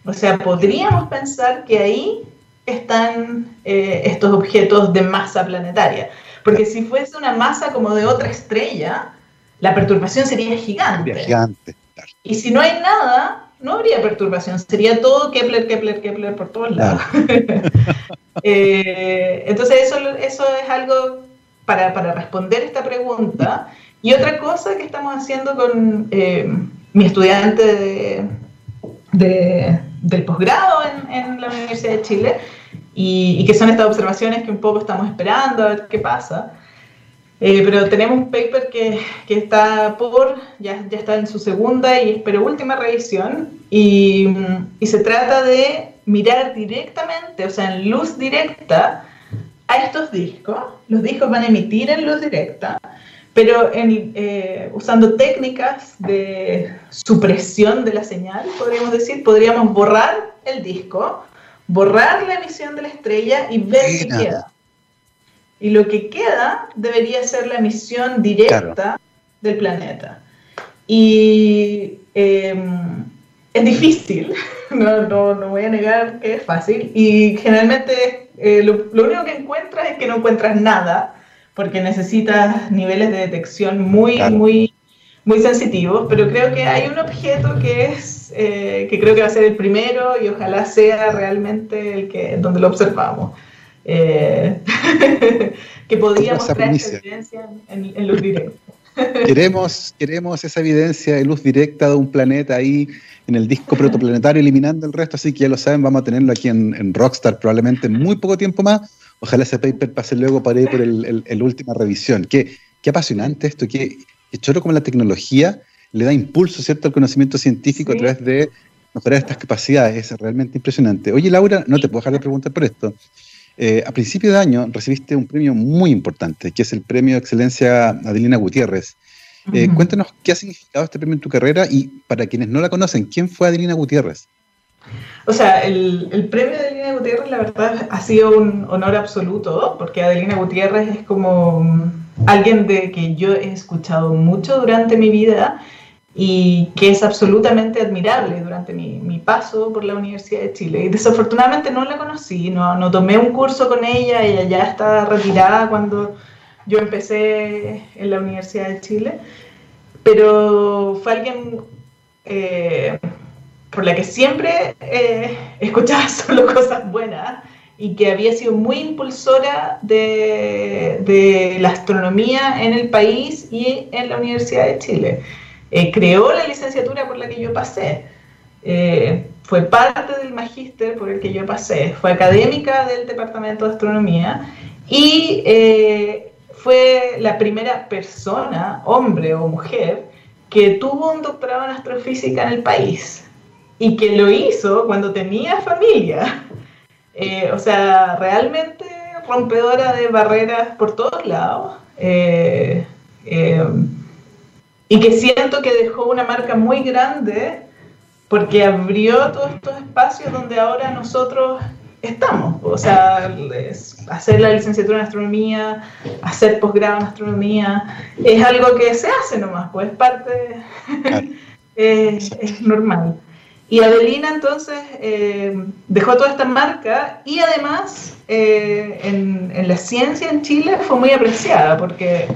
O sea, podríamos pensar que ahí están eh, estos objetos de masa planetaria. Porque si fuese una masa como de otra estrella, la perturbación sería gigante. Gigante. Y si no hay nada, no habría perturbación, sería todo Kepler, Kepler, Kepler por todos lados. *laughs* Eh, entonces eso, eso es algo para, para, responder esta pregunta. Y otra cosa que estamos haciendo con eh, mi estudiante de, del posgrado en, en, la Universidad de Chile, y, y, que son estas observaciones que un poco estamos esperando a ver qué pasa, eh, pero tenemos un paper que, que, está por, ya, ya está en su segunda y espero última revisión, y, y, se trata de mirar directamente, o sea, en luz directa, a estos discos. Los discos van a emitir en luz directa, pero en, eh, usando técnicas de supresión de la señal, podríamos decir, podríamos borrar el disco, borrar la emisión de la estrella y ver qué queda. Y lo que queda debería ser la emisión directa del planeta. Y em, es difícil, *laughs* no, no, no, voy a negar que es fácil, y generalmente eh, lo, único que encuentras es que no encuentras nada, porque necesitas niveles de detección muy, muy, muy sensitivos, pero creo que hay un objeto que es, eh, que creo que va a ser el primero y ojalá sea realmente el que, donde lo observamos. Eh, *laughs* que podríamos traer esa evidencia en, en luz directa. *laughs* queremos, queremos esa evidencia de luz directa de un planeta ahí en el disco protoplanetario eliminando el resto, así que ya lo saben, vamos a tenerlo aquí en, Rockstar probablemente en muy poco tiempo más. Ojalá ese paper pase luego para ir por el, el, última revisión. Qué, qué apasionante esto, qué, qué choro como la tecnología le da impulso ¿cierto? al conocimiento científico a través de mejorar estas capacidades. Es realmente impresionante. Oye, Laura, no te puedo dejar de preguntar por esto. Eh, a principio de año recibiste un premio muy importante, que es el Premio de Excelencia Adelina Gutiérrez. Eh, cuéntanos qué ha significado este premio en tu carrera y para quienes no la conocen, ¿quién fue Adelina Gutiérrez? O sea, el, premio de Adelina Gutiérrez, la verdad, ha sido un honor absoluto, porque Adelina Gutiérrez es como alguien de que yo he escuchado mucho durante mi vida y que es absolutamente admirable durante mi, mi, paso por la Universidad de Chile. Y desafortunadamente no la conocí, no, no tomé un curso con ella, ella ya está retirada cuando yo empecé en la Universidad de Chile, pero fue alguien eh, por la que siempre eh, escuchaba *laughs* solo cosas buenas y que había sido muy impulsora de, de, la astronomía en el país y en la Universidad de Chile. Eh, creó la licenciatura por la que yo pasé. fue parte del magíster por el que yo pasé. Fue académica del Departamento de Astronomía y fue la primera persona, hombre o mujer, que tuvo un doctorado en astrofísica en el país y que lo hizo cuando tenía familia. *laughs* Eh, o sea, realmente rompedora de barreras por todos lados. Eh, eh, y que siento que dejó una marca muy grande porque abrió todos estos espacios donde ahora nosotros estamos. O sea, hacer la licenciatura en astronomía, hacer posgrado en astronomía, es algo que se hace nomás, pues es parte, *laughs* es, normal. Y Adelina entonces eh, dejó toda esta marca y además eh, en, en, la ciencia en Chile fue muy apreciada porque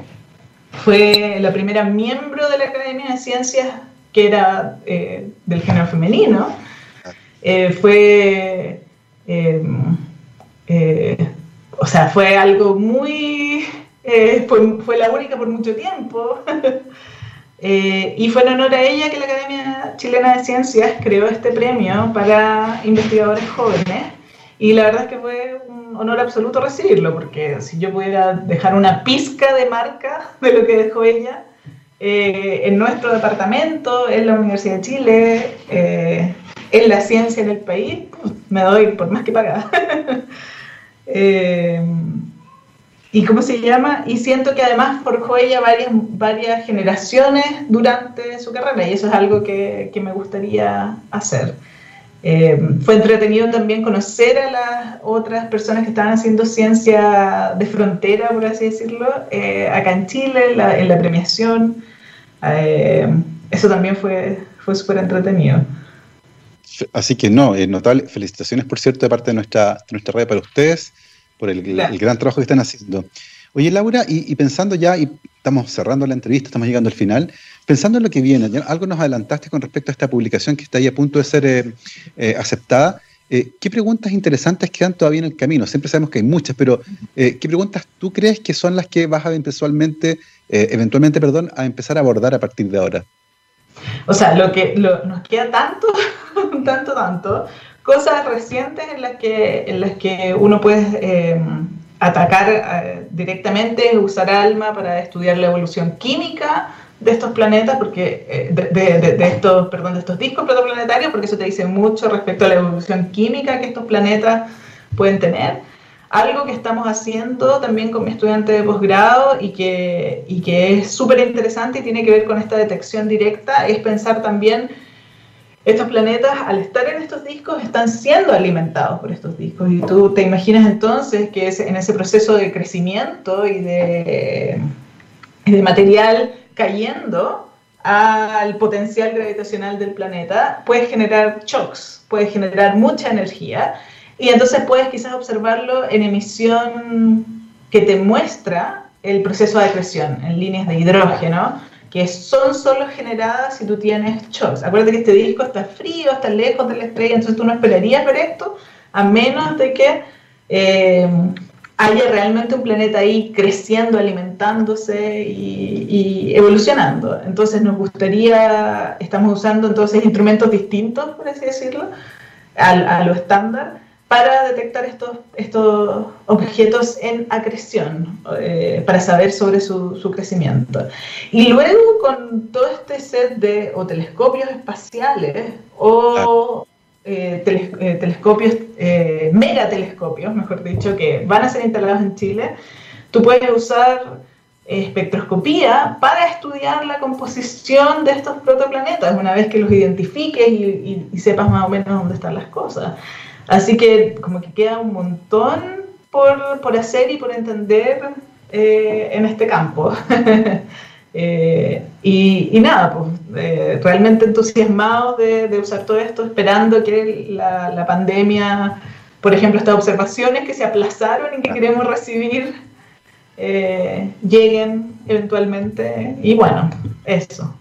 fue la primera miembro de la Academia de Ciencias que era eh, del género femenino. fue Em, eh, o sea, fue algo muy... Eh, fue, la única por mucho tiempo. *laughs* Eh, y fue en honor a ella que la Academia Chilena de Ciencias creó este premio para investigadores jóvenes. Y la verdad es que fue un honor absoluto recibirlo, porque si yo pudiera dejar una pizca de marca *laughs* de lo que dejó ella en nuestro departamento, en la Universidad de Chile, en la ciencia en el país, me doy por más que pagada. *laughs* Eh, ¿Y cómo se llama? Y siento que además forjó ella varias, varias generaciones durante su carrera y eso es algo que, que me gustaría hacer. Eh, fue entretenido también conocer a las otras personas que estaban haciendo ciencia de frontera, por así decirlo, eh, acá en Chile, en la premiación. eso también fue, fue súper entretenido. Así que no, es notable. Felicitaciones, por cierto, de parte de nuestra, nuestra red para ustedes, por el, gran trabajo que están haciendo. Oye, Laura, y, pensando ya, y estamos cerrando la entrevista, estamos llegando al final, pensando en lo que viene, algo nos adelantaste con respecto a esta publicación que está ahí a punto de ser eh, eh, aceptada. Eh, ¿Qué preguntas interesantes quedan todavía en el camino? Siempre sabemos que hay muchas, pero ¿qué preguntas tú crees que son las que vas a eventualmente, eventualmente perdón, a empezar a abordar a partir de ahora? O sea, lo que nos queda tanto, *laughs* tanto, tanto, cosas recientes en las que, en las que uno puede atacar directamente, usar ALMA para estudiar la evolución química de estos planetas, porque eh, de, estos, perdón, de estos discos protoplanetarios, porque eso te dice mucho respecto a la evolución química que estos planetas pueden tener. Algo que estamos haciendo también con mi estudiante de posgrado y que, y que es súper interesante y tiene que ver con esta detección directa es pensar también estos planetas, al estar en estos discos, están siendo alimentados por estos discos. Y tú te imaginas entonces que en ese proceso de crecimiento y de, de material cayendo al potencial gravitacional del planeta, puedes generar shocks, puedes generar mucha energía. Y entonces puedes quizás observarlo en emisión que te muestra el proceso de acreción en líneas de hidrógeno que son solo generadas si tú tienes shocks. Acuérdate que este disco está frío, está lejos de la estrella, entonces tú no esperarías ver esto a menos de que eh, haya realmente un planeta ahí creciendo, alimentándose y, evolucionando. Entonces nos gustaría, estamos usando entonces instrumentos distintos, por así decirlo, a lo estándar para detectar estos, estos objetos en acreción, eh, para saber sobre su, su, crecimiento. Y luego con todo este set de telescopios espaciales o eh, eh, telescopios, megatelescopios, mejor dicho, que van a ser instalados en Chile, tú puedes usar espectroscopía para estudiar la composición de estos protoplanetas, una vez que los identifiques y, y sepas más o menos dónde están las cosas. Así que como que queda un montón por, hacer y por entender eh, en este campo. *laughs* Eh, y, nada, pues eh, realmente entusiasmados de, usar todo esto, esperando que la, pandemia, por ejemplo, estas observaciones que se aplazaron y que queremos recibir, lleguen eventualmente. Y bueno, eso.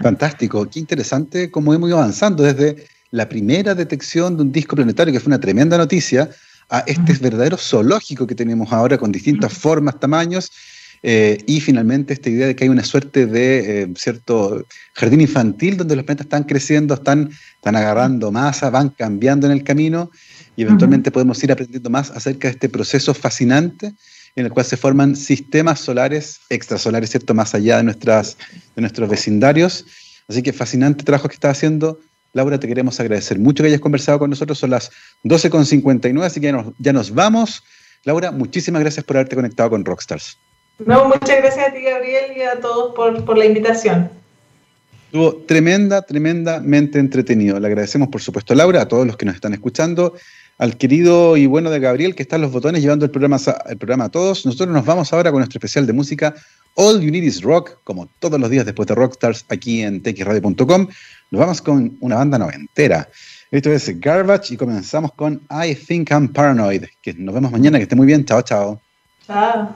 Fantástico, qué interesante cómo hemos ido avanzando desde la primera detección de un disco planetario, que fue una tremenda noticia, a este verdadero zoológico que tenemos ahora con distintas formas, tamaños, eh, y finalmente esta idea de que hay una suerte de eh, cierto jardín infantil donde los planetas están creciendo, están, están agarrando masa, van cambiando en el camino y eventualmente podemos ir aprendiendo más acerca de este proceso fascinante en el cual se forman sistemas solares, extrasolares, ¿cierto?, más allá de, nuestras, de nuestros vecindarios. Así que fascinante trabajo que está haciendo Laura, te queremos agradecer mucho que hayas conversado con nosotros. Son las 12.59, así que ya nos, ya nos vamos. Laura, muchísimas gracias por haberte conectado con Rockstars. No, muchas gracias a ti, Gabriel, y a todos por, por la invitación. Estuvo tremenda, tremendamente entretenido. Le agradecemos, por supuesto, a Laura, a todos los que nos están escuchando, al querido y bueno de Gabriel, que está en los botones llevando el programa, el programa a todos. Nosotros nos vamos ahora con nuestro especial de música All You Need Is Rock, como todos los días después de Rockstars, aquí en txradio.com. Nos vamos con una banda noventera. Esto es Garbage y comenzamos con I Think I'm Paranoid. Que nos vemos mañana, que esté muy bien. Chao, chao. Chao.